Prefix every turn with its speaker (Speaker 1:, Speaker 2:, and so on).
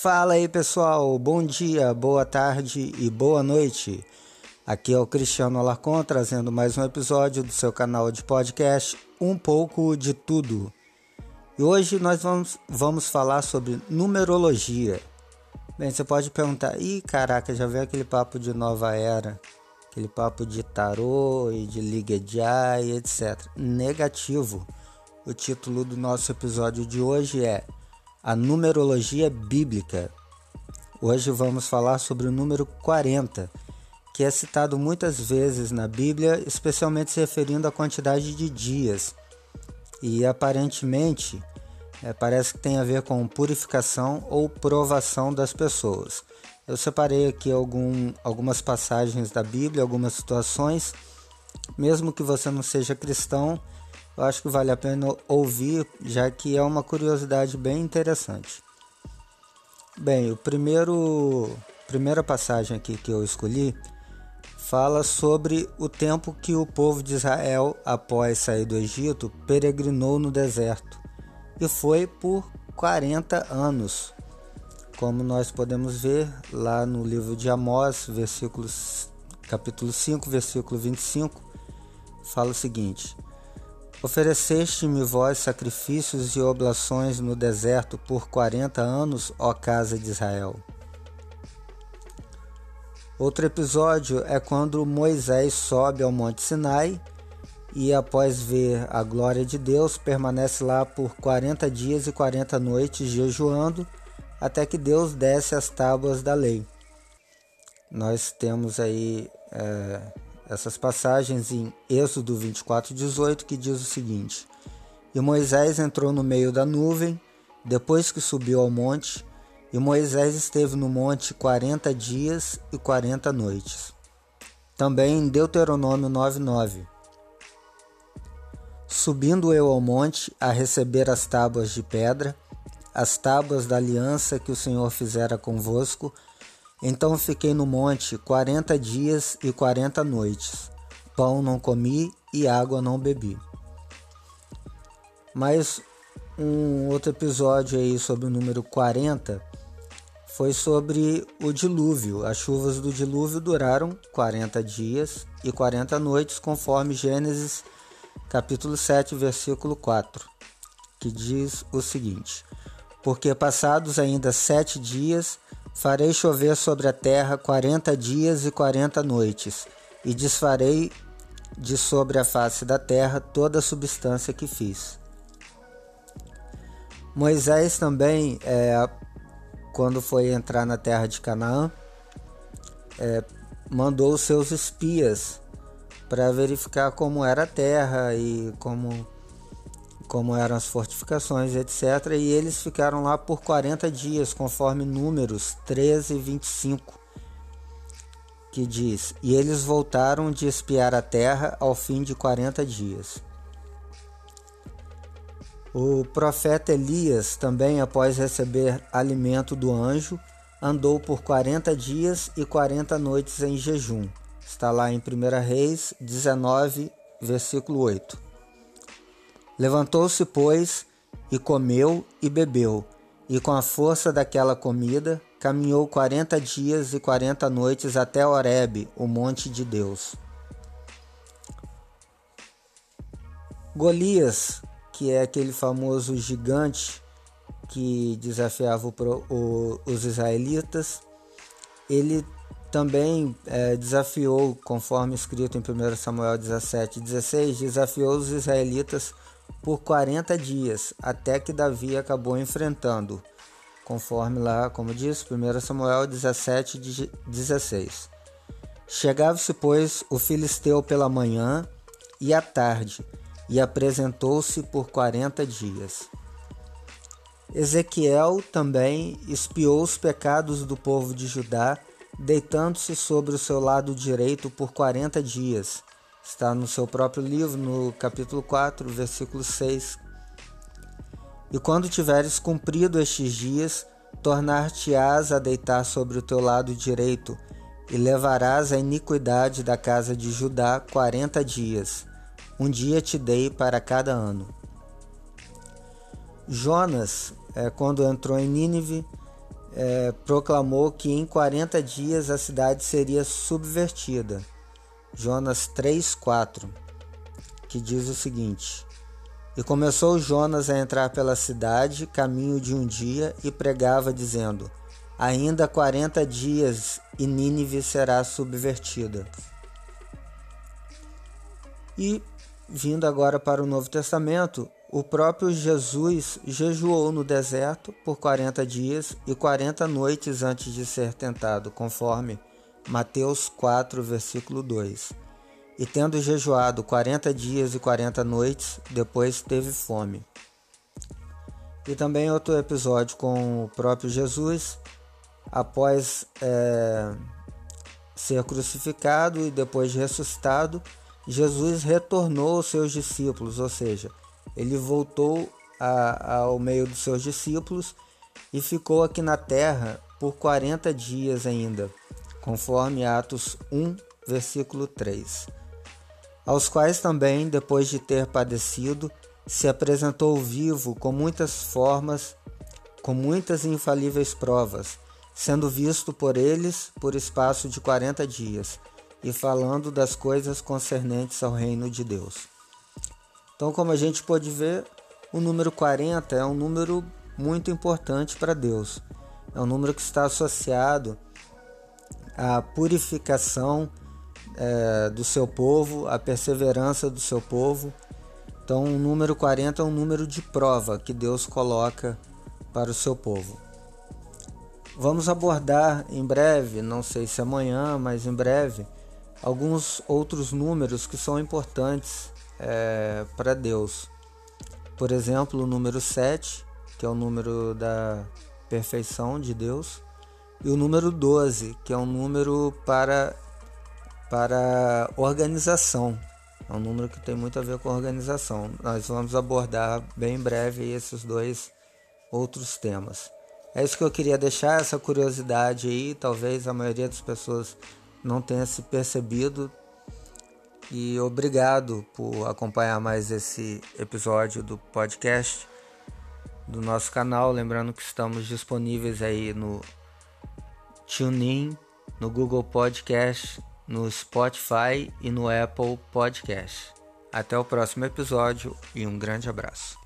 Speaker 1: Fala aí pessoal, bom dia, boa tarde e boa noite. Aqui é o Cristiano Alarcon trazendo mais um episódio do seu canal de podcast Um pouco de Tudo. E hoje nós vamos, vamos falar sobre numerologia. Bem, você pode perguntar, ih caraca, já veio aquele papo de nova era, aquele papo de tarô e de liga de e etc. Negativo. O título do nosso episódio de hoje é a numerologia bíblica. Hoje vamos falar sobre o número 40, que é citado muitas vezes na Bíblia, especialmente se referindo à quantidade de dias. E aparentemente é, parece que tem a ver com purificação ou provação das pessoas. Eu separei aqui algum, algumas passagens da Bíblia, algumas situações. Mesmo que você não seja cristão, eu acho que vale a pena ouvir, já que é uma curiosidade bem interessante. Bem, o primeiro primeira passagem aqui que eu escolhi fala sobre o tempo que o povo de Israel, após sair do Egito, peregrinou no deserto. E foi por 40 anos. Como nós podemos ver lá no livro de Amós, versículos, capítulo 5, versículo 25, fala o seguinte: Ofereceste-me vós sacrifícios e oblações no deserto por quarenta anos, ó casa de Israel. Outro episódio é quando Moisés sobe ao Monte Sinai e, após ver a glória de Deus, permanece lá por 40 dias e 40 noites jejuando, até que Deus desce as tábuas da lei. Nós temos aí é, essas passagens em Êxodo 24, 18, que diz o seguinte: E Moisés entrou no meio da nuvem, depois que subiu ao monte, e Moisés esteve no monte quarenta dias e quarenta noites. Também em Deuteronômio 9:9. Subindo eu ao monte a receber as tábuas de pedra, as tábuas da aliança que o Senhor fizera convosco, então fiquei no monte quarenta dias e quarenta noites. Pão não comi e água não bebi. Mas um outro episódio aí sobre o número 40 foi sobre o dilúvio. As chuvas do dilúvio duraram 40 dias e 40 noites, conforme Gênesis capítulo 7, versículo 4, que diz o seguinte: Porque passados ainda sete dias Farei chover sobre a terra quarenta dias e quarenta noites, e desfarei de sobre a face da terra toda a substância que fiz. Moisés também, é, quando foi entrar na terra de Canaã, é, mandou os seus espias para verificar como era a terra e como como eram as fortificações, etc. E eles ficaram lá por 40 dias, conforme números 13 e 25, que diz: E eles voltaram de espiar a terra ao fim de 40 dias. O profeta Elias, também após receber alimento do anjo, andou por 40 dias e 40 noites em jejum. Está lá em 1 Reis 19, versículo 8. Levantou-se, pois, e comeu e bebeu, e com a força daquela comida caminhou quarenta dias e quarenta noites até Horebe, o monte de Deus. Golias, que é aquele famoso gigante que desafiava o, os israelitas, ele também é, desafiou, conforme escrito em 1 Samuel 17, 16, desafiou os israelitas por 40 dias, até que Davi acabou enfrentando, conforme lá, como diz, 1 Samuel 17, 16. Chegava-se, pois, o filisteu pela manhã e à tarde, e apresentou-se por 40 dias. Ezequiel também espiou os pecados do povo de Judá, deitando-se sobre o seu lado direito por 40 dias Está no seu próprio livro, no capítulo 4, versículo 6. E quando tiveres cumprido estes dias, tornar-te-ás a deitar sobre o teu lado direito, e levarás a iniquidade da casa de Judá quarenta dias. Um dia te dei para cada ano. Jonas, é, quando entrou em Nínive, é, proclamou que em 40 dias a cidade seria subvertida. Jonas 3,4, que diz o seguinte: E começou Jonas a entrar pela cidade, caminho de um dia, e pregava, dizendo: Ainda 40 dias e Nínive será subvertida. E, vindo agora para o Novo Testamento, o próprio Jesus jejuou no deserto por 40 dias e 40 noites antes de ser tentado, conforme Mateus 4, versículo 2. E tendo jejuado 40 dias e 40 noites, depois teve fome. E também outro episódio com o próprio Jesus, após é, ser crucificado e depois ressuscitado, Jesus retornou aos seus discípulos, ou seja, ele voltou a, ao meio dos seus discípulos e ficou aqui na terra por 40 dias ainda, conforme Atos 1, versículo 3. Aos quais também, depois de ter padecido, se apresentou vivo com muitas formas, com muitas infalíveis provas, sendo visto por eles por espaço de 40 dias, e falando das coisas concernentes ao reino de Deus. Então, como a gente pode ver, o número 40 é um número muito importante para Deus. É um número que está associado à purificação é, do seu povo, à perseverança do seu povo. Então, o número 40 é um número de prova que Deus coloca para o seu povo. Vamos abordar em breve, não sei se amanhã, mas em breve, alguns outros números que são importantes é, para Deus. Por exemplo, o número 7, que é o número da perfeição de Deus, e o número 12, que é um número para, para organização. É um número que tem muito a ver com organização. Nós vamos abordar bem em breve esses dois outros temas. É isso que eu queria deixar, essa curiosidade aí. Talvez a maioria das pessoas não tenha se percebido e obrigado por acompanhar mais esse episódio do podcast do nosso canal. Lembrando que estamos disponíveis aí no TuneIn, no Google Podcast, no Spotify e no Apple Podcast. Até o próximo episódio e um grande abraço.